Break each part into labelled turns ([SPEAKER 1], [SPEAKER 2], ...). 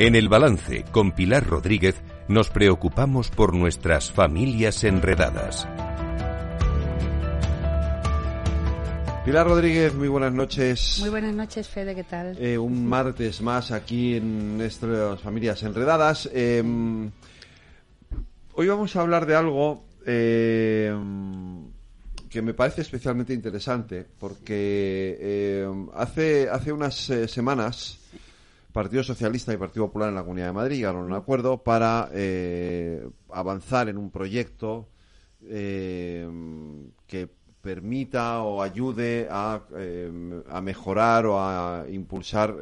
[SPEAKER 1] En el balance con Pilar Rodríguez nos preocupamos por nuestras familias enredadas.
[SPEAKER 2] Pilar Rodríguez, muy buenas noches.
[SPEAKER 3] Muy buenas noches, Fede, ¿qué tal?
[SPEAKER 2] Eh, un martes más aquí en nuestras familias enredadas. Eh, hoy vamos a hablar de algo eh, que me parece especialmente interesante, porque hace, hace unas semanas Partido Socialista y Partido Popular en la Comunidad de Madrid llegaron a un acuerdo para avanzar en un proyecto que permita o ayude a, em, a mejorar o a impulsar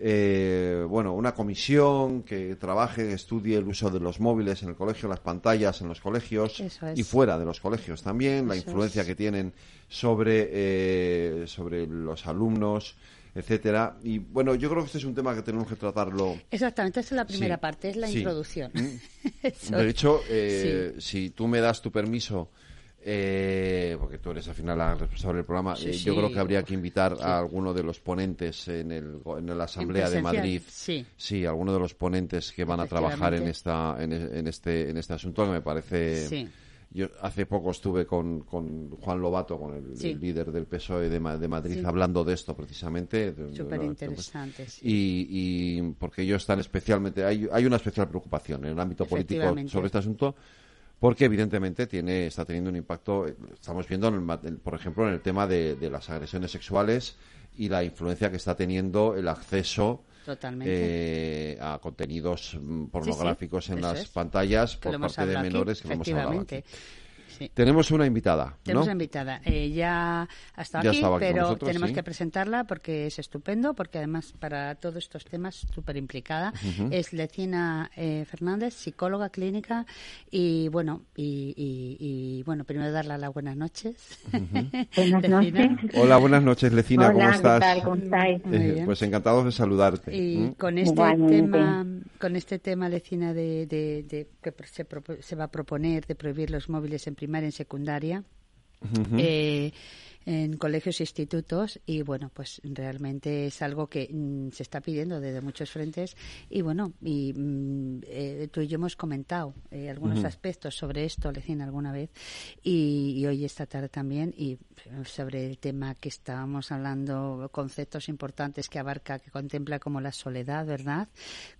[SPEAKER 2] eh, bueno, una comisión que trabaje, estudie el uso de los móviles en el colegio, las pantallas en los colegios y fuera de los colegios también, la influencia que tienen sobre, eh, sobre los alumnos etcétera. Y bueno, yo creo que este es un tema que tenemos que tratarlo.
[SPEAKER 3] Exactamente, esa es la primera parte, es la introducción.
[SPEAKER 2] Mm. de hecho, eh, si tú me das tu permiso eh, porque tú eres al final la responsable del programa, eh, yo creo que habría que invitar a alguno de los ponentes en, el, en la Asamblea de Madrid.
[SPEAKER 3] Sí.
[SPEAKER 2] Sí, alguno de los ponentes que van a trabajar en, esta, en, este, en este asunto, que me parece... Yo hace poco estuve con, con Juan Lobato, con el, líder del PSOE de, Madrid, hablando de esto precisamente.
[SPEAKER 3] Súper interesante.
[SPEAKER 2] Y, y porque ellos están especialmente. Hay, hay una especial preocupación en el ámbito político sobre este asunto porque evidentemente tiene está teniendo un impacto estamos viendo por ejemplo en el tema de, las agresiones sexuales y la influencia que está teniendo el acceso eh, a contenidos mm, pornográficos en las pantallas por parte de menores que hemos hablado aquí. Tenemos una invitada.
[SPEAKER 3] Tenemos una invitada. Eh, ya ha estado aquí, pero tenemos que presentarla porque es estupendo, porque además para todos estos temas súper implicada. Es Lecina eh, Fernández, psicóloga clínica y bueno, y, bueno, primero darle las buenas noches.
[SPEAKER 4] buenas noches.
[SPEAKER 2] Hola, buenas noches, Lecina, ¿cómo estás?
[SPEAKER 4] Tal, ¿Cómo estáis?
[SPEAKER 2] Eh, pues encantados de saludarte.
[SPEAKER 3] Y con este tema, con este tema, Lecina, de, de, que se, se va a proponer de prohibir los móviles en primaria en secundaria. eh, en colegios e institutos y bueno pues realmente es algo que mm, se está pidiendo desde muchos frentes y bueno y mm, eh, tú y yo hemos comentado eh, algunos aspectos sobre esto Lecina alguna vez y, hoy esta tarde también y sobre el tema que estábamos hablando conceptos importantes que abarca que contempla como la soledad verdad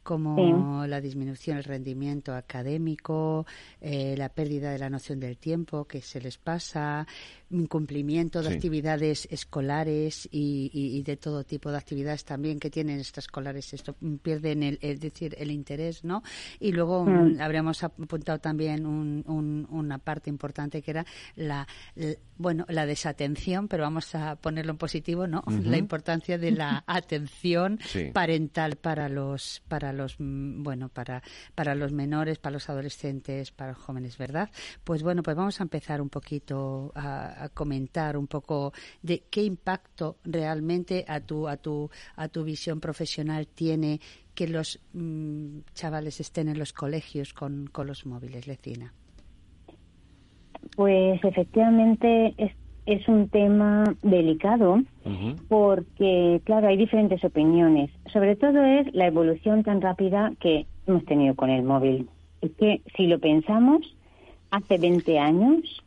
[SPEAKER 3] como la disminución del rendimiento académico eh, la pérdida de la noción del tiempo que se les pasa incumplimiento de actividades escolares y, de todo tipo de actividades también que tienen extraescolares. Esto mm, pierden el es decir el interés no y luego mm. Mm, habríamos apuntado también una parte importante que era la, bueno la desatención pero vamos a ponerlo en positivo no la importancia de la atención parental para los para los bueno para para los menores para los adolescentes para los jóvenes verdad pues bueno pues vamos a empezar un poquito a, a comentar un poco de qué impacto realmente a tu, a tu, a tu visión profesional tiene que los mm, chavales estén en los colegios con, con los móviles, Lecina.
[SPEAKER 4] Pues efectivamente es, es un tema delicado porque, claro, hay diferentes opiniones. Sobre todo es la evolución tan rápida que hemos tenido con el móvil. Es que si lo pensamos, hace 20 años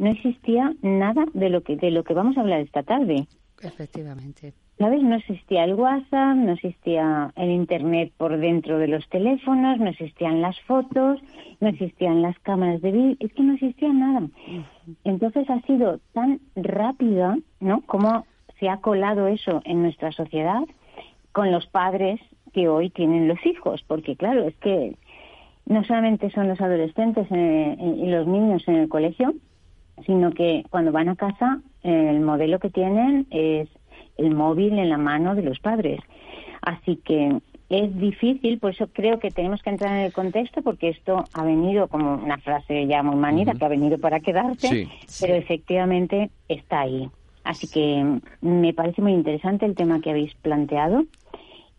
[SPEAKER 4] no existía nada de lo que de lo que vamos a hablar esta tarde.
[SPEAKER 3] Efectivamente.
[SPEAKER 4] ¿Sabes? No existía el WhatsApp, no existía el Internet por dentro de los teléfonos, no existían las fotos, no existían las cámaras de vídeo, es que no existía nada. Entonces ha sido tan rápida, ¿no? Como se ha colado eso en nuestra sociedad con los padres que hoy tienen los hijos, porque claro, es que no solamente son los adolescentes eh, y los niños en el colegio, sino que cuando van a casa el modelo que tienen es el móvil en la mano de los padres. Así que es difícil, por eso creo que tenemos que entrar en el contexto, porque esto ha venido como una frase ya muy manida, que ha venido para quedarse, pero efectivamente está ahí. Así que me parece muy interesante el tema que habéis planteado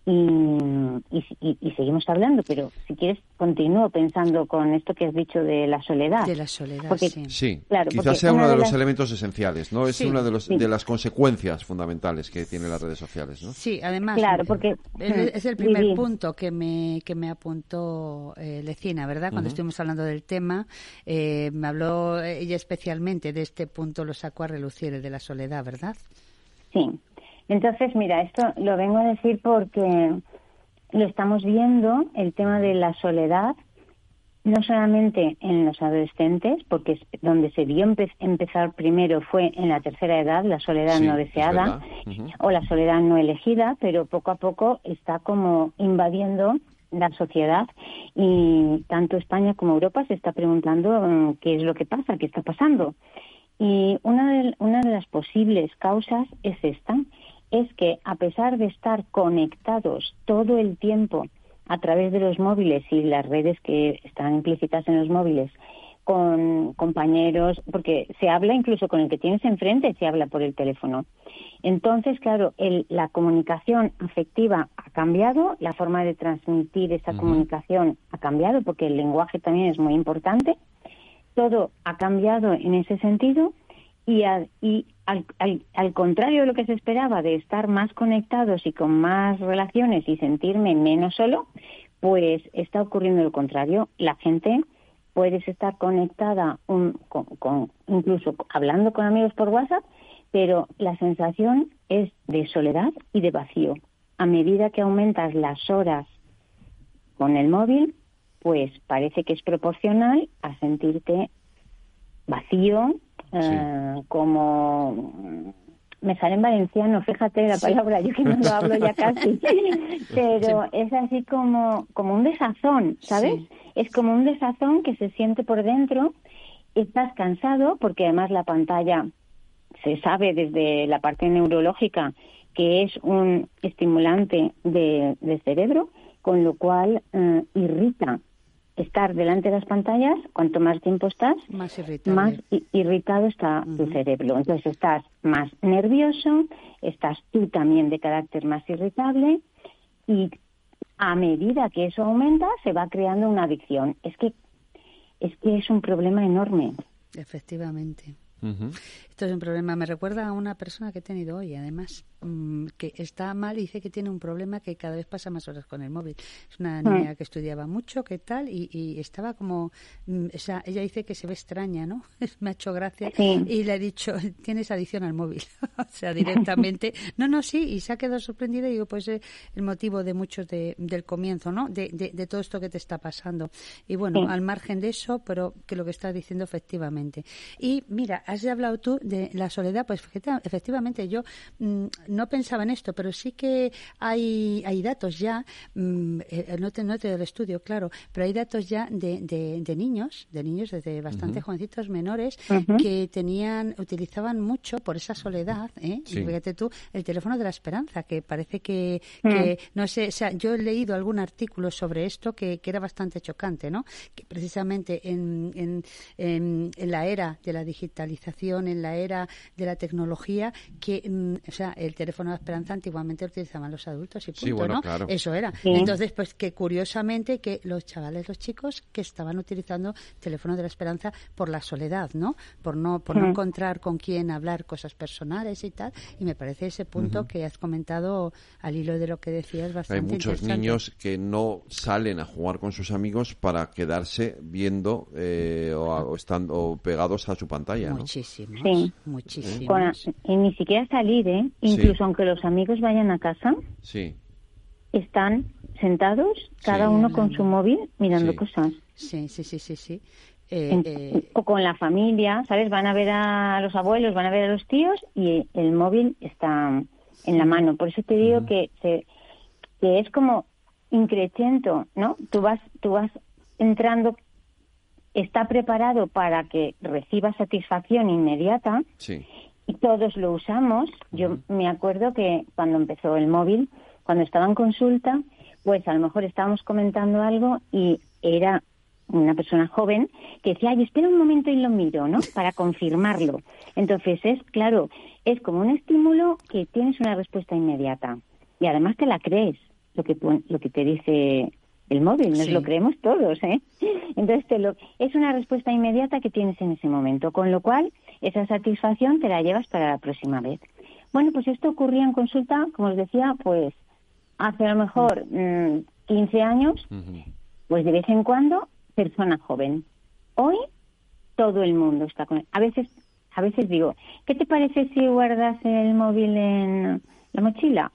[SPEAKER 4] y, y, seguimos hablando, pero si quieres continúo pensando con esto que has dicho de la soledad.
[SPEAKER 3] De la soledad, sí.
[SPEAKER 2] sí. quizás sea uno de, los elementos esenciales, ¿no? Es una de, los, de las consecuencias fundamentales que tienen las redes sociales, ¿no?
[SPEAKER 3] Sí, además.
[SPEAKER 4] Claro, porque
[SPEAKER 3] es el primer punto que me que me apuntó eh, Lecina, ¿verdad? Cuando estuvimos hablando del tema, eh, me habló ella especialmente de este punto, lo sacó a relucir el de la soledad, ¿verdad?
[SPEAKER 4] Sí. Entonces, mira, esto lo vengo a decir porque lo estamos viendo, el tema de la soledad, no solamente en los adolescentes, porque donde se vio empezar primero fue en la tercera edad, la soledad no deseada o la soledad no elegida, pero poco a poco está como invadiendo la sociedad y tanto España como Europa se está preguntando mm, qué es lo que pasa, qué está pasando. Y una de, una de las posibles causas es esta, es que a pesar de estar conectados todo el tiempo a través de los móviles y las redes que están implícitas en los móviles con compañeros, porque se habla incluso con el que tienes enfrente, se habla por el teléfono. Entonces, claro, la comunicación afectiva ha cambiado, la forma de transmitir esa comunicación ha cambiado, porque el lenguaje también es muy importante. Todo ha cambiado en ese sentido y, y al, al, contrario de lo que se esperaba de estar más conectados y con más relaciones y sentirme menos solo, pues está ocurriendo lo contrario. La gente puede estar conectada con, incluso hablando con amigos por WhatsApp, pero la sensación es de soledad y de vacío. A medida que aumentas las horas con el móvil, pues parece que es proporcional a sentirte vacío, eh, como me sale en valenciano, fíjate la palabra, yo que no lo hablo ya casi, pero es así como, como un desazón, ¿sabes? Es como un desazón que se siente por dentro, estás cansado porque además la pantalla se sabe desde la parte neurológica que es un estimulante de, cerebro, con lo cual eh, irrita estar delante de las pantallas, cuanto más tiempo estás,
[SPEAKER 3] más,
[SPEAKER 4] irritado está tu cerebro. Entonces estás más nervioso, estás tú también de carácter más irritable y a medida que eso aumenta se va creando una adicción. Es que es que es un problema enorme.
[SPEAKER 3] Efectivamente. Esto es un problema. Me recuerda a una persona que he tenido hoy, además, mm, que está mal y dice que tiene un problema que cada vez pasa más horas con el móvil. Es una ah. niña que estudiaba mucho, ¿qué tal? Y, estaba como. Mm, o sea, ella dice que se ve extraña, ¿no? Me ha hecho gracia. Y le he dicho, tienes adicción al móvil. o sea, directamente. no, no, sí. Y se ha quedado sorprendida y digo, pues es el motivo de muchos de, del comienzo, ¿no? De, de, todo esto que te está pasando. Y bueno, al margen de eso, pero que lo que estás diciendo efectivamente. Y mira, has hablado tú de la soledad, pues efectivamente yo mm, no pensaba en esto, pero sí que hay, hay datos ya, mm, eh, no, te, no te del estudio, claro, pero hay datos ya de, de, niños, de niños desde bastante jovencitos menores que tenían, utilizaban mucho por esa soledad, ¿eh? fíjate tú, el teléfono de la esperanza, que parece que, que mm. no sé, o sea, yo he leído algún artículo sobre esto que, que era bastante chocante, ¿no? Que precisamente en, en, en, en la era de la digitalización, en la era de la tecnología que, mm, o sea, el teléfono de esperanza antiguamente lo utilizaban los adultos y punto, ¿no? Eso era. Entonces, pues que curiosamente que los chavales, los chicos que estaban utilizando teléfono de la esperanza por la soledad, ¿no? Por no por no encontrar con quién hablar cosas personales y tal, y me parece ese punto que has comentado al hilo de lo que decías bastante
[SPEAKER 2] Hay muchos niños que no salen a jugar con sus amigos para quedarse viendo eh, o, estando pegados a su pantalla,
[SPEAKER 3] Muchísimos,
[SPEAKER 4] y ni siquiera salir, ¿eh? Incluso aunque los amigos vayan a casa,
[SPEAKER 2] sí.
[SPEAKER 4] están sentados, cada uno con su móvil, mirando cosas.
[SPEAKER 3] Sí, sí, sí, sí, sí.
[SPEAKER 4] Eh, eh, o con la familia, ¿sabes? Van a ver a los abuelos, van a ver a los tíos y el móvil está en la mano. Por eso te digo que, se, que es como increciendo, ¿no? Tú vas, tú vas entrando está preparado para que reciba satisfacción inmediata y todos lo usamos. Yo me acuerdo que cuando empezó el móvil, cuando estaba en consulta, pues a lo mejor estábamos comentando algo y era una persona joven que decía, ay, espera un momento y lo miro, ¿no? Para confirmarlo. Entonces es, claro, es como un estímulo que tienes una respuesta inmediata y además te la crees. lo que lo que te dice el móvil, nos lo creemos todos, ¿eh? Entonces te lo, es una respuesta inmediata que tienes en ese momento, con lo cual esa satisfacción te la llevas para la próxima vez. Bueno, pues esto ocurría en consulta, como os decía, pues hace a lo mejor 15 mm, años, pues de vez en cuando, persona joven. Hoy todo el mundo está con A veces, a veces digo, ¿qué te parece si guardas el móvil en la mochila?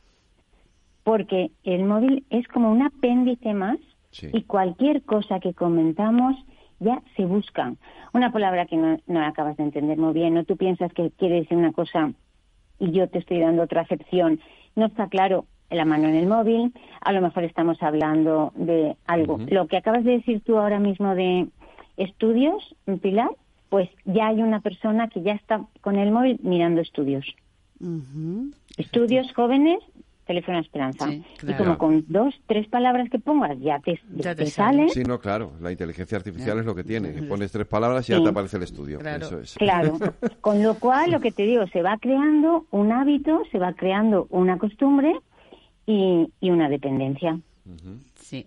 [SPEAKER 4] Porque el móvil es como un apéndice más y cualquier cosa que comentamos ya se busca. Una palabra que no, no acabas de entender muy bien, no tú piensas que quiere decir una cosa y yo te estoy dando otra acepción. No está claro la mano en el móvil, a lo mejor estamos hablando de algo. Lo que acabas de decir tú ahora mismo de estudios, Pilar, pues ya hay una persona que ya está con el móvil mirando estudios. Estudios jóvenes teléfono esperanza. Y como con dos, tres palabras que pongas ya te, sale.
[SPEAKER 2] Sí, no, claro. La inteligencia artificial es lo que tiene. Pones tres palabras y ya te aparece el estudio.
[SPEAKER 4] Claro. claro. con lo cual, lo que te digo, se va creando un hábito, se va creando una costumbre y, y una dependencia.
[SPEAKER 3] Sí.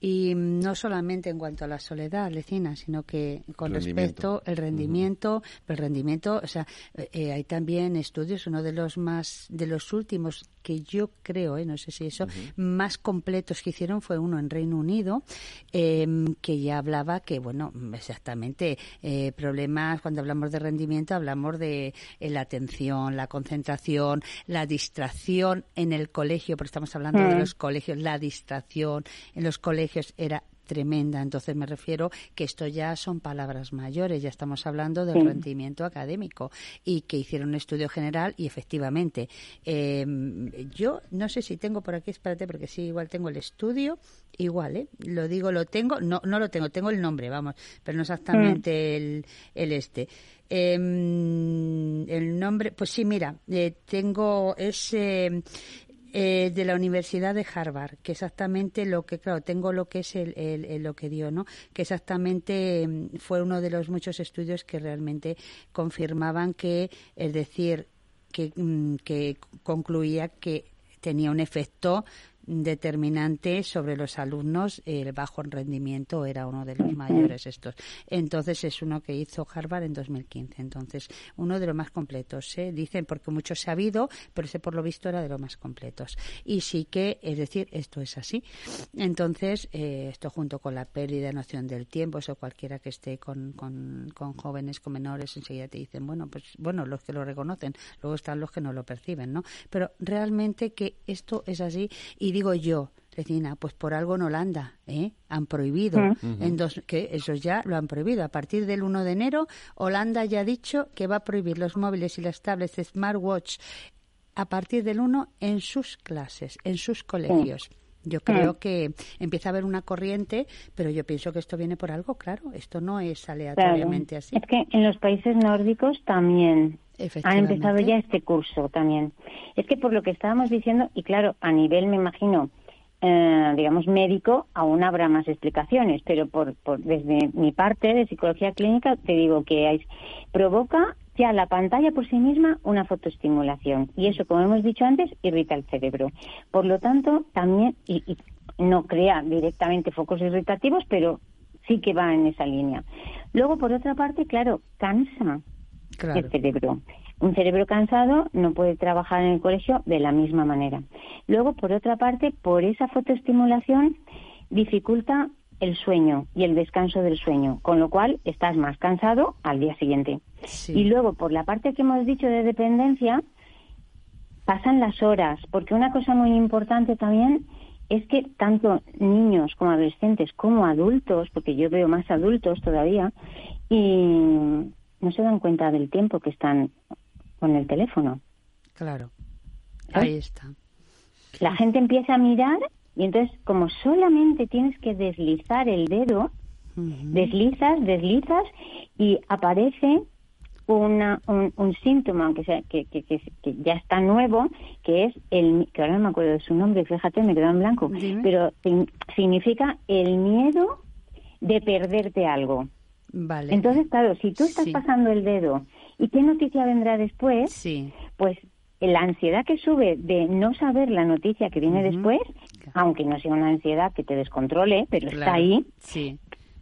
[SPEAKER 3] Y no solamente en cuanto a la soledad, Lecina, sino que con respecto al rendimiento, el rendimiento, o sea, eh, hay también estudios, uno de los más, de los últimos que yo creo, eh, no sé si eso, más completos que hicieron fue uno en Reino Unido, em, que ya hablaba que, bueno, exactamente, eh, problemas, cuando hablamos de rendimiento, hablamos de eh, la atención, la concentración, la distracción en el colegio, porque estamos hablando de mm. los colegios, la distracción en los colegios era tremenda. Entonces me refiero que esto ya son palabras mayores, ya estamos hablando del rendimiento académico y que hicieron un estudio general y efectivamente em, yo no sé si tengo por aquí, espérate porque sí, igual tengo el estudio, igual, ¿eh? Lo digo, lo tengo, no, no lo tengo, tengo el nombre, vamos, pero no exactamente mm. el, el este. Em, el nombre, pues sí, mira, eh, tengo ese eh, de la Universidad de Harvard, que exactamente lo que, claro, tengo lo que es el, lo que dio, ¿no? Que exactamente mm, fue uno de los muchos estudios que realmente confirmaban que, es decir, que, mm, que concluía que tenía un efecto determinante sobre los alumnos, el bajo rendimiento era uno de los mayores estos. Entonces es uno que hizo Harvard en 2015. Entonces, uno de los más completos. ¿eh? Dicen porque mucho se ha habido, pero ese por lo visto era de los más completos. Y sí que, es decir, esto es así. Entonces, eh, esto junto con la pérdida de noción del tiempo, eso cualquiera que esté con, con, con jóvenes, con menores, enseguida te dicen, bueno, pues bueno, los que lo reconocen, luego están los que no lo perciben, ¿no? Pero realmente que esto es así y digo yo, Regina, pues por algo en Holanda ¿eh? han prohibido, en dos, que eso ya lo han prohibido. A partir del 1 de enero, Holanda ya ha dicho que va a prohibir los móviles y las tablets smartwatch a partir del 1 en sus clases, en sus colegios. Yo creo que empieza a haber una corriente, pero yo pienso que esto viene por algo, claro. Esto no es aleatoriamente así.
[SPEAKER 4] Es que en los países nórdicos también ha empezado ya este curso también. Es que por lo que estábamos diciendo, y claro, a nivel, me imagino, eh, digamos, médico, aún habrá más explicaciones, pero por, por, desde mi parte de psicología clínica te digo que provoca ya la pantalla por sí misma una fotoestimulación y eso, como hemos dicho antes, irrita el cerebro. Por lo tanto, también, y, y no crea directamente focos irritativos, pero sí que va en esa línea. Luego, por otra parte, claro, cansa el cerebro. Un cerebro cansado no puede trabajar en el colegio de la misma manera. Luego, por otra parte, por esa fotoestimulación dificulta el sueño y el descanso del sueño, con lo cual estás más cansado al día siguiente. Y luego, por la parte que hemos dicho de dependencia, pasan las horas, porque una cosa muy importante también es que tanto niños como adolescentes como adultos, porque yo veo más adultos todavía, y no se dan cuenta del tiempo que están con el teléfono.
[SPEAKER 3] Claro, ¿Eh? ahí está.
[SPEAKER 4] La gente empieza a mirar y entonces como solamente tienes que deslizar el dedo, deslizas, deslizas y aparece una, un, síntoma que, sea, que, que, que, ya está nuevo, que es el, que ahora no me acuerdo de su nombre, fíjate, me quedó en blanco, pero significa el miedo de perderte algo.
[SPEAKER 3] Vale.
[SPEAKER 4] Entonces, claro, si tú estás pasando el dedo y qué noticia vendrá después, pues la ansiedad que sube de no saber la noticia que viene después, aunque no sea una ansiedad que te descontrole, pero está ahí,
[SPEAKER 3] sí.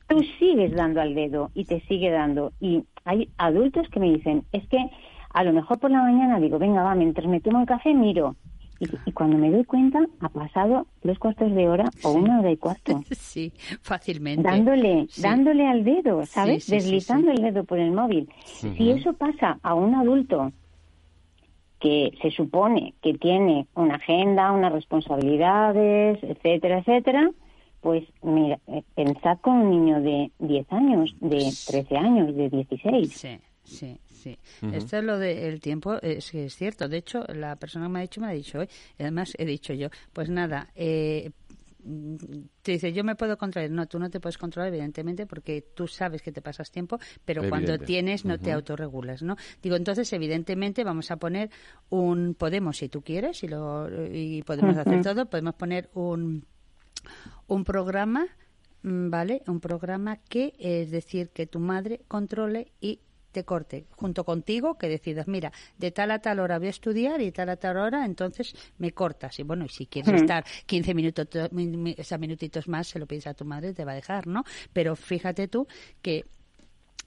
[SPEAKER 4] tú sigues dando al dedo y te sigue dando. Y hay adultos que me dicen, es que a lo mejor por la mañana digo, venga, va, mientras me tomo el café miro. Y, cuando me doy cuenta, ha pasado tres cuartos de hora o una hora y cuarto.
[SPEAKER 3] Sí, fácilmente.
[SPEAKER 4] Dándole, dándole al dedo, ¿sabes? Deslizando el dedo por el móvil. Si eso pasa a un adulto que se supone que tiene una agenda, unas responsabilidades, etcétera, etcétera, pues mira, eh, pensad con un niño de 10 años, de 13 años, de 16.
[SPEAKER 3] Sí, sí, sí. Esto es lo del tiempo, es es cierto. De hecho, la persona que me ha dicho, me ha dicho hoy, además he dicho yo, pues nada, eh, te dice, yo me puedo controlar. No, tú no te puedes controlar, evidentemente, porque tú sabes que te pasas tiempo, pero cuando tienes no te autorregulas, ¿no? Digo, entonces, evidentemente, vamos a poner un, podemos, si tú quieres, y, lo, y podemos hacer todo, podemos poner un, un programa, mm, ¿vale? Un programa que es decir, que tu madre controle y te corte junto contigo que decidas, mira, de tal a tal hora voy a estudiar y tal a tal hora, entonces me cortas. Y bueno, y si quieres estar 15 minutos, esos minutitos más, se lo piensa tu madre, te va a dejar, ¿no? Pero fíjate tú que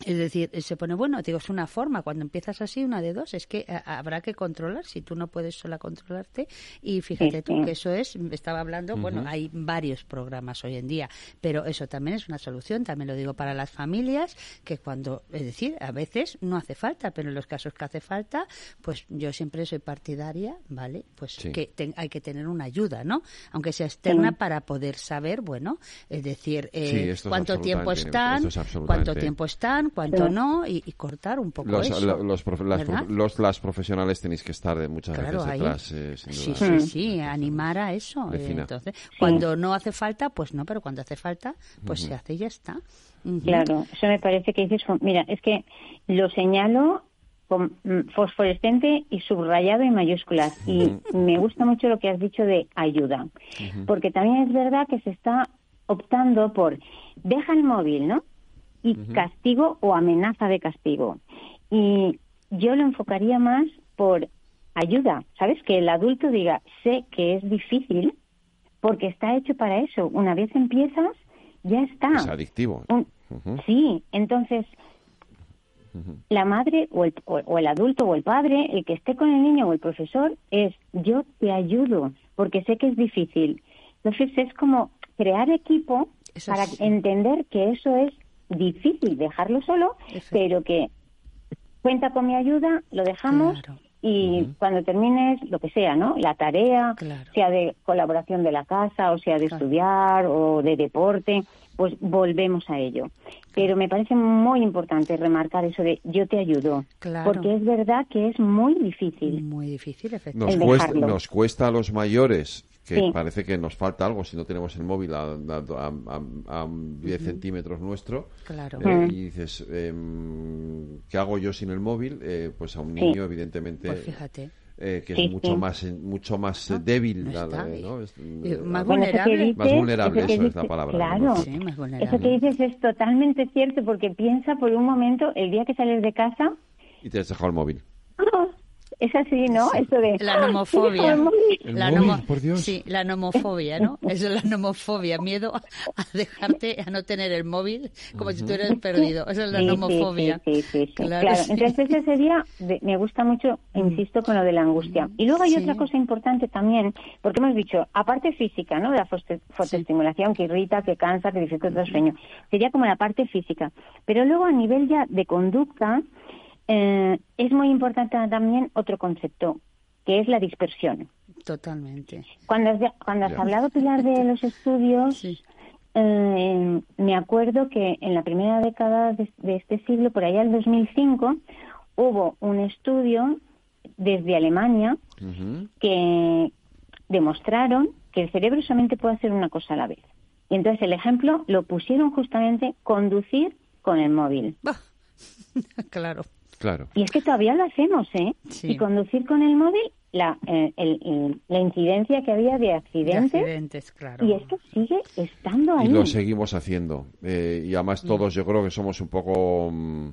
[SPEAKER 3] es decir, se pone, bueno, digo, es una forma, cuando empiezas así, una de dos, es que eh, habrá que controlar, si tú no puedes sola controlarte, y fíjate tú que eso es, estaba hablando, bueno, hay varios programas hoy en día, pero eso también es una solución, también lo digo para las familias, que cuando, es decir, a veces no hace falta, pero en los casos que hace falta, pues yo siempre soy partidaria, ¿vale? Pues que hay que tener una ayuda, ¿no? Aunque sea externa para poder saber, bueno, es decir, eh, cuánto tiempo están, cuánto tiempo están, cuánto no, y, cortar un poco
[SPEAKER 2] los,
[SPEAKER 3] eso.
[SPEAKER 2] Los, las profesionales tenéis que estar de muchas veces detrás, eh,
[SPEAKER 3] Sí, sí, sí, animar a eso. Eh, entonces, cuando no hace falta, pues no, pero cuando hace falta, pues se hace y ya está.
[SPEAKER 4] Claro, eso me parece que dices, mira, es que lo señalo con mm, fosforescente y subrayado en mayúsculas. Y me gusta mucho lo que has dicho de ayuda, porque también es verdad que se está optando por deja el móvil, ¿no? Y castigo o amenaza de castigo. Y yo lo enfocaría más por ayuda, ¿sabes? Que el adulto diga, sé que es difícil porque está hecho para eso. Una vez empiezas, ya está.
[SPEAKER 2] Es adictivo.
[SPEAKER 4] Sí, entonces la madre o el, o el adulto o el padre, el que esté con el niño o el profesor, es yo te ayudo porque sé que es difícil. Entonces es como crear equipo para entender que eso es difícil dejarlo solo, pero que cuenta con mi ayuda, lo dejamos y cuando termines lo que sea, ¿no? La tarea, sea de colaboración de la casa o sea de estudiar o de deporte, pues volvemos a ello. Pero me parece muy importante remarcar eso de yo te ayudo, porque es verdad que es muy difícil.
[SPEAKER 3] Muy difícil,
[SPEAKER 2] efectivamente. Nos cuesta, nos cuesta a los mayores que parece que nos falta algo si no tenemos el móvil a, a, 10 centímetros nuestro.
[SPEAKER 3] Claro.
[SPEAKER 2] Eh, y dices, eh, ¿qué hago yo sin el móvil? Eh, pues a un niño, evidentemente.
[SPEAKER 3] Pues fíjate.
[SPEAKER 2] Eh, que es mucho más mucho más
[SPEAKER 3] no,
[SPEAKER 2] débil,
[SPEAKER 3] no ¿no? Es, más vulnerable
[SPEAKER 2] más vulnerable eso, es la palabra
[SPEAKER 4] claro sí, más vulnerable. eso que dices es totalmente cierto porque piensa por un momento el día que sales de casa
[SPEAKER 2] y te has dejado el móvil
[SPEAKER 4] ah, es así, ¿no? Eso de...
[SPEAKER 3] La nomofobia. La Sí, la nomofobia, ¿no? Eso es la nomofobia, miedo a dejarte, a no tener el móvil como si tú eres perdido. Esa es la nomofobia.
[SPEAKER 4] Sí, sí, sí. Claro. Entonces ese sería, me gusta mucho, insisto, con lo de la angustia. Y luego hay otra cosa importante también, porque hemos dicho, aparte física, ¿no? De la fotoestimulación que irrita, que cansa, que dificulta el sueño. Sería como la parte física. Pero luego a nivel ya de conducta, eh, es muy importante también otro concepto, que es la dispersión.
[SPEAKER 3] Totalmente.
[SPEAKER 4] Cuando has, cuando has hablado, Pilar, de los estudios, eh, me acuerdo que en la primera década de, este siglo, por allá el 2005, hubo un estudio desde Alemania que demostraron que el cerebro solamente puede hacer una cosa a la vez. Y entonces el ejemplo lo pusieron justamente conducir con el móvil.
[SPEAKER 3] claro.
[SPEAKER 4] Y es que todavía lo hacemos, ¿eh? Y conducir con el móvil, la, eh, la incidencia que había de accidentes.
[SPEAKER 3] claro.
[SPEAKER 4] Y esto sigue estando ahí.
[SPEAKER 2] Y lo seguimos haciendo. Eh, y además todos yo creo que somos un poco mm,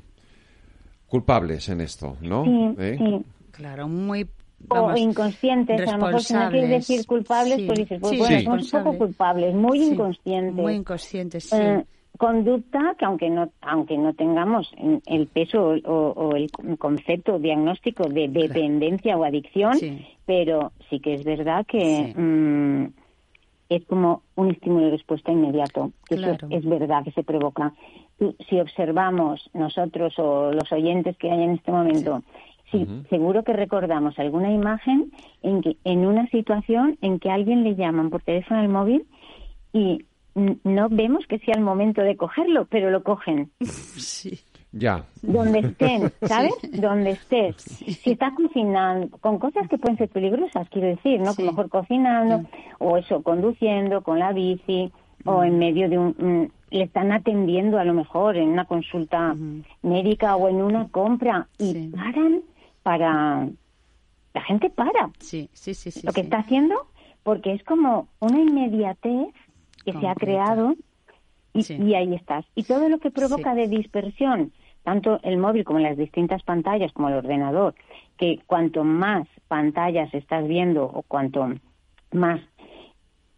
[SPEAKER 2] culpables en esto, ¿no?
[SPEAKER 4] ¿Eh?
[SPEAKER 3] Claro, muy
[SPEAKER 4] o inconscientes, a lo mejor si no quieres decir culpables, pues dices, pues bueno, son un poco culpables, muy inconscientes.
[SPEAKER 3] Muy inconscientes, sí.
[SPEAKER 4] Eh, conducta que aunque no aunque no tengamos el peso o, el concepto diagnóstico de dependencia o adicción, pero sí que es verdad que mm, es como un estímulo de respuesta inmediato, que es, verdad que se provoca. Si observamos nosotros o los oyentes que hay en este momento, sí. seguro que recordamos alguna imagen en que en una situación en que alguien le llaman por teléfono al móvil y no vemos que sea el momento de cogerlo, pero lo cogen.
[SPEAKER 3] Sí.
[SPEAKER 2] Ya.
[SPEAKER 4] Donde estén, ¿sabes? Donde estés. Si estás cocinando, con cosas que pueden ser peligrosas, quiero decir, ¿no? Que mejor cocinando, o eso, conduciendo, con la bici, o en medio de un. le están atendiendo a lo mejor en una consulta médica o en una compra y paran para. La gente para.
[SPEAKER 3] Sí, sí, sí.
[SPEAKER 4] Lo que está haciendo, porque es como una inmediatez que se ha creado y, ahí estás. Y todo lo que provoca de dispersión, tanto el móvil como las distintas pantallas, como el ordenador, que cuanto más pantallas estás viendo o cuanto más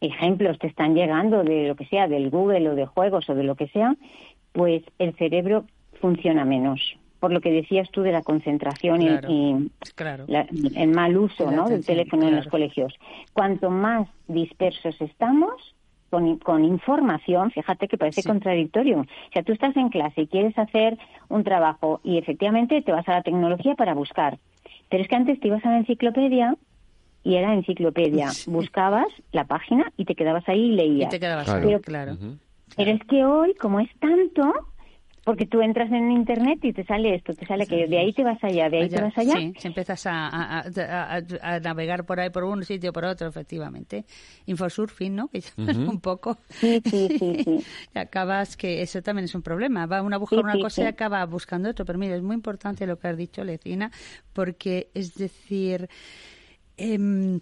[SPEAKER 4] ejemplos te están llegando de lo que sea, del Google o de juegos o de lo que sea, pues el cerebro funciona menos. Por lo que decías tú de la concentración y, el mal uso ¿no? del teléfono en los colegios. Cuanto más dispersos estamos, con, información, fíjate que parece contradictorio. O sea, tú estás en clase y quieres hacer un trabajo y efectivamente te vas a la tecnología para buscar. Pero es que antes te ibas a la enciclopedia y era enciclopedia. Buscabas la página y te quedabas ahí y leías.
[SPEAKER 3] Y te quedabas ahí, claro.
[SPEAKER 4] Pero es que hoy, como es tanto, porque tú entras en internet y te sale esto, te sale que de ahí te vas allá, de ahí te vas allá.
[SPEAKER 3] Sí, si empiezas a, a, navegar por ahí, por un sitio, por otro, efectivamente. Infosurfing, ¿no? Que un poco.
[SPEAKER 4] Sí, sí, sí.
[SPEAKER 3] y acabas que eso también es un problema. Va una a buscar una cosa y acaba buscando otro. Pero mira, es muy importante lo que has dicho, Lecina, porque es decir. Eh,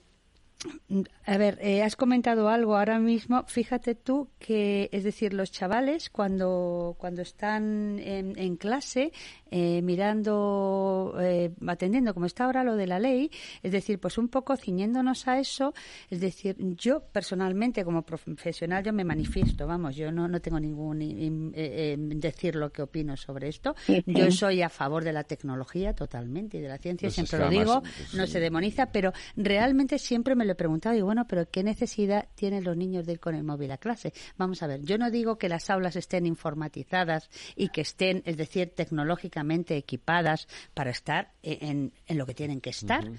[SPEAKER 3] a ver, eh, has comentado algo ahora mismo. Fíjate tú que, es decir, los chavales cuando, cuando están en, clase eh, mirando, eh, atendiendo, como está ahora lo de la ley, es decir, pues un poco ciñéndonos a eso, es decir, yo personalmente como profesional yo me manifiesto, vamos, yo no, no tengo ningún decir lo que opino sobre esto. Yo soy a favor de la tecnología totalmente y de la ciencia, pues siempre lo digo, no se demoniza, pero realmente siempre me lo he preguntado y bueno, pero ¿qué necesidad tienen los niños de ir con el móvil a clase? Vamos a ver, yo no digo que las aulas estén informatizadas y que estén, es decir, tecnológicamente equipadas para estar en, en lo que tienen que estar.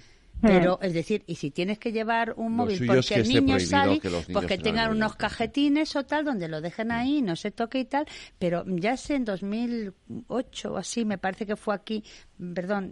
[SPEAKER 3] Pero, es decir, y si tienes que llevar un móvil porque el niño sale, pues que tengan unos cajetines o tal, donde lo dejen ahí, no se toque y tal. Pero ya sé, en 2008 o así, me parece que fue aquí, perdón,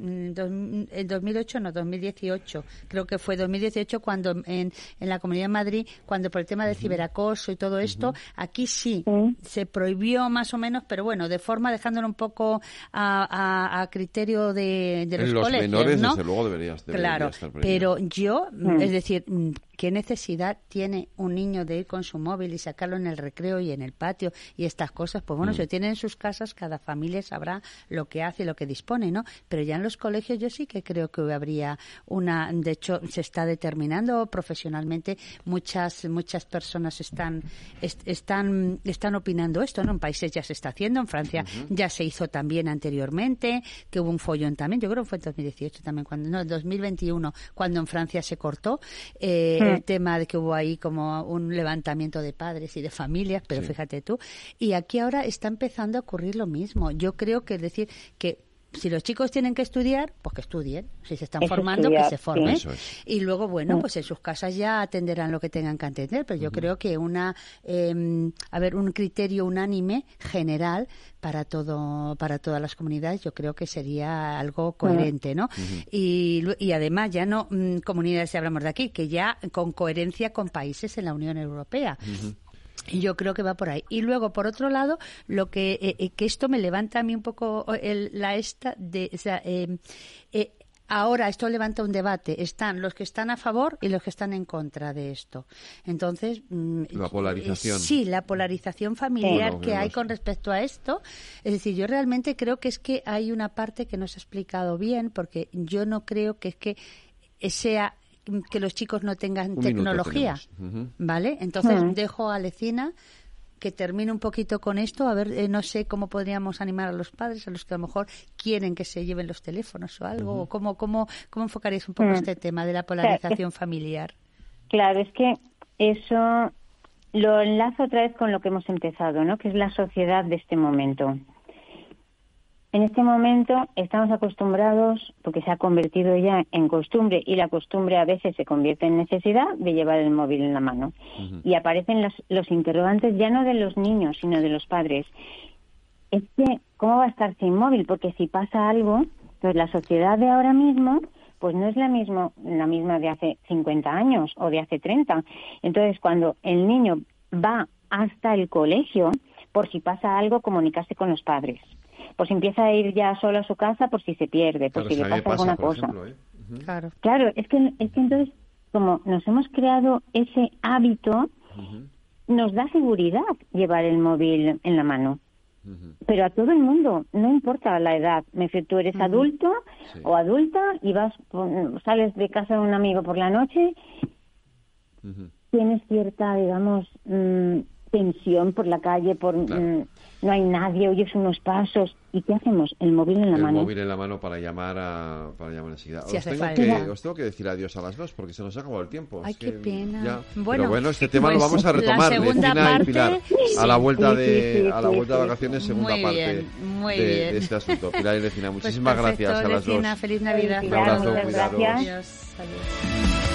[SPEAKER 3] en 2008 no, 2018, creo que fue 2018 cuando en, en la Comunidad de Madrid, cuando por el tema del ciberacoso y todo esto, aquí sí, se prohibió más o menos, pero bueno, de forma dejándolo un poco a, a, criterio de, de los,
[SPEAKER 2] en
[SPEAKER 3] los
[SPEAKER 2] menores,
[SPEAKER 3] ¿no?
[SPEAKER 2] desde luego deberías,
[SPEAKER 3] claro, pero yo, mm. es decir, mm, ¿Qué necesidad tiene un niño de ir con su móvil y sacarlo en el recreo y en el patio y estas cosas? Pues bueno, mm. lo tienen en sus casas, cada familia sabrá lo que hace y lo que dispone, ¿no? Pero ya en los colegios yo sí que creo que habría una, de hecho, se está determinando profesionalmente, muchas, muchas personas están, están, están opinando esto, ¿no? En países ya se está haciendo, en Francia ya se hizo también anteriormente, que hubo un follón también, yo creo que fue en 2018 también, cuando, no, en 2021, cuando en Francia se cortó. Eh, el tema de que hubo ahí como un levantamiento de padres y de familias, pero fíjate tú. Y aquí ahora está empezando a ocurrir lo mismo. Yo creo que es decir que si los chicos tienen que estudiar, pues que estudien. Si se están formando, que se formen. Y luego, bueno, mm. pues en sus casas ya atenderán lo que tengan que atender. Pero yo creo que una, eh, a ver, un criterio unánime general para todo, para todas las comunidades, yo creo que sería algo coherente, ¿no? y, y, además ya no mm, comunidades si hablamos de aquí, que ya con coherencia con países en la Unión Europea. Y yo creo que va por ahí. Y luego, por otro lado, lo que, eh, eh, que esto me levanta a mí un poco el, la esta de, o sea, em, eh, ahora esto levanta un debate. Están los que están a favor y los que están en contra de esto. Entonces,
[SPEAKER 2] mm, la polarización.
[SPEAKER 3] Sí, la polarización familiar que hay con respecto a esto. Es decir, yo realmente creo que es que hay una parte que no se ha explicado bien, porque yo no creo que es que sea que los chicos no tengan tecnología, ¿vale? Entonces mm. dejo a Lecina que termine un poquito con esto, a ver, eh, no sé cómo podríamos animar a los padres, a los que a lo mejor quieren que se lleven los teléfonos o algo, o cómo, cómo, cómo enfocaréis un poco mm. este tema de la polarización familiar.
[SPEAKER 4] Claro, es que eso lo enlazo otra vez con lo que hemos empezado, ¿no? Que es la sociedad de este momento. En este momento estamos acostumbrados, porque se ha convertido ya en costumbre y la costumbre a veces se convierte en necesidad de llevar el móvil en la mano. Y aparecen los, los interrogantes ya no de los niños, sino de los padres. Es que, ¿cómo va a estar sin móvil? Porque si pasa algo, pues la sociedad de ahora mismo pues no es la misma, la misma de hace 50 años o de hace 30. Entonces, cuando el niño va hasta el colegio, por si pasa algo, comunicarse con los padres pues empieza a ir ya solo a su casa por si se pierde, por si le pasa, alguna cosa. ¿eh? Claro. Claro, es que, es que entonces, como nos hemos creado ese hábito, nos da seguridad llevar el móvil en la mano. Pero a todo el mundo, no importa la edad. Me tú eres adulto o adulta y vas, sales de casa de un amigo por la noche, tienes cierta, digamos, mm, tensión por la calle, por mm, no hay nadie, oyes unos pasos. ¿Y qué hacemos? El móvil en la mano.
[SPEAKER 2] El móvil en la mano para llamar a, para llamar enseguida. os, tengo que, os, tengo que, decir adiós a las dos porque se nos ha acabado el tiempo.
[SPEAKER 3] Ay, qué pena.
[SPEAKER 2] Bueno, Pero bueno, este tema lo pues vamos a retomar. y Pilar, a la vuelta de a la vuelta de vacaciones, segunda parte de, este asunto. Pilar y Lecina, pues muchísimas gracias a las dos.
[SPEAKER 3] Feliz Navidad.
[SPEAKER 2] Un abrazo, cuidados. Adiós.